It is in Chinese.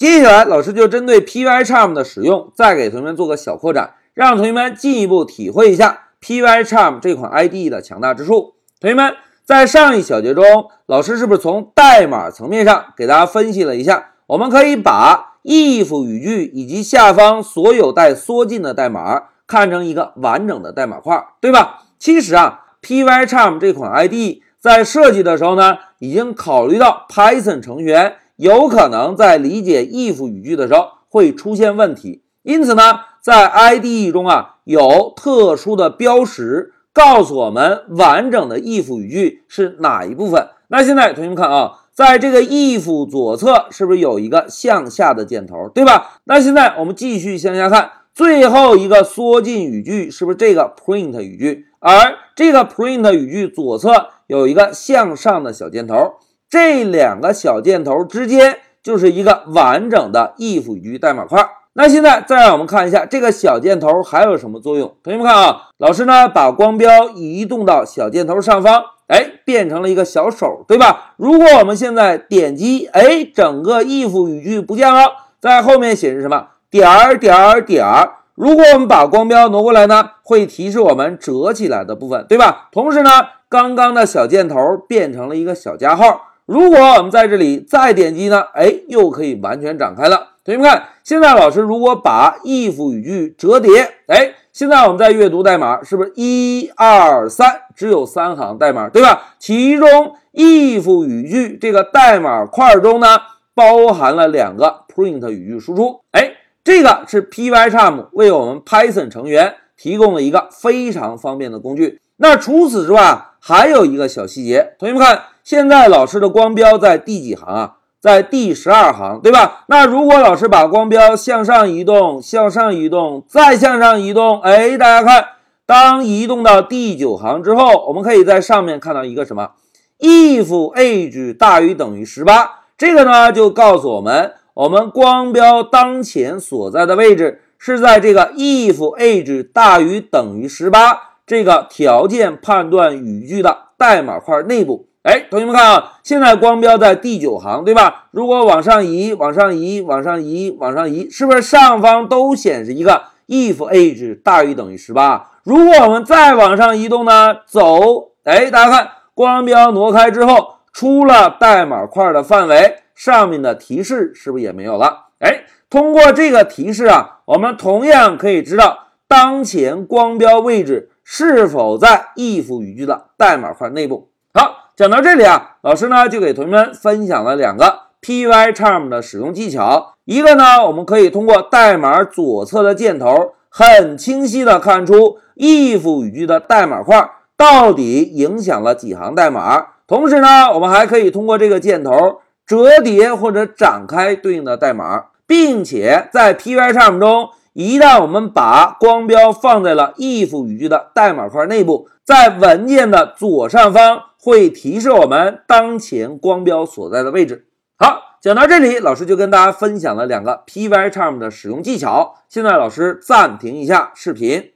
接下来，老师就针对 Pycharm 的使用，再给同学们做个小扩展，让同学们进一步体会一下 Pycharm 这款 IDE 的强大之处。同学们，在上一小节中，老师是不是从代码层面上给大家分析了一下？我们可以把 if 语句以及下方所有带缩进的代码看成一个完整的代码块，对吧？其实啊，Pycharm 这款 IDE 在设计的时候呢，已经考虑到 Python 程序员有可能在理解 if 语句的时候会出现问题，因此呢，在 IDE 中啊，有特殊的标识告诉我们完整的 if 语句是哪一部分。那现在同学们看啊。在这个 if 左侧是不是有一个向下的箭头，对吧？那现在我们继续向下看，最后一个缩进语句是不是这个 print 语句？而这个 print 语句左侧有一个向上的小箭头，这两个小箭头之间就是一个完整的 if 语句代码块。那现在再让我们看一下这个小箭头还有什么作用？同学们看啊，老师呢把光标移动到小箭头上方。哎，变成了一个小手，对吧？如果我们现在点击，哎，整个 if 语句不见了，在后面显示什么？点儿点儿点儿。如果我们把光标挪过来呢，会提示我们折起来的部分，对吧？同时呢，刚刚的小箭头变成了一个小加号。如果我们在这里再点击呢，哎，又可以完全展开了。同学们看，现在老师如果把 if 语句折叠，哎。现在我们在阅读代码，是不是一二三只有三行代码，对吧？其中 if 语句这个代码块中呢，包含了两个 print 语句输出。哎，这个是 Pycharm 为我们 Python 成员提供了一个非常方便的工具。那除此之外，还有一个小细节，同学们看，现在老师的光标在第几行啊？在第十二行，对吧？那如果老师把光标向上移动，向上移动，再向上移动，哎，大家看，当移动到第九行之后，我们可以在上面看到一个什么？if age 大于等于十八，这个呢就告诉我们，我们光标当前所在的位置是在这个 if age 大于等于十八这个条件判断语句的代码块内部。哎，同学们看啊，现在光标在第九行，对吧？如果往上移，往上移，往上移，往上移，是不是上方都显示一个 if age 大于等于十八？如果我们再往上移动呢？走，哎，大家看，光标挪开之后，出了代码块的范围，上面的提示是不是也没有了？哎，通过这个提示啊，我们同样可以知道当前光标位置是否在 if 语句的代码块内部。好。讲到这里啊，老师呢就给同学们分享了两个 Pycharm 的使用技巧。一个呢，我们可以通过代码左侧的箭头，很清晰的看出 if 语句的代码块到底影响了几行代码。同时呢，我们还可以通过这个箭头折叠或者展开对应的代码，并且在 Pycharm 中，一旦我们把光标放在了 if 语句的代码块内部，在文件的左上方。会提示我们当前光标所在的位置。好，讲到这里，老师就跟大家分享了两个 Pycharm 的使用技巧。现在老师暂停一下视频。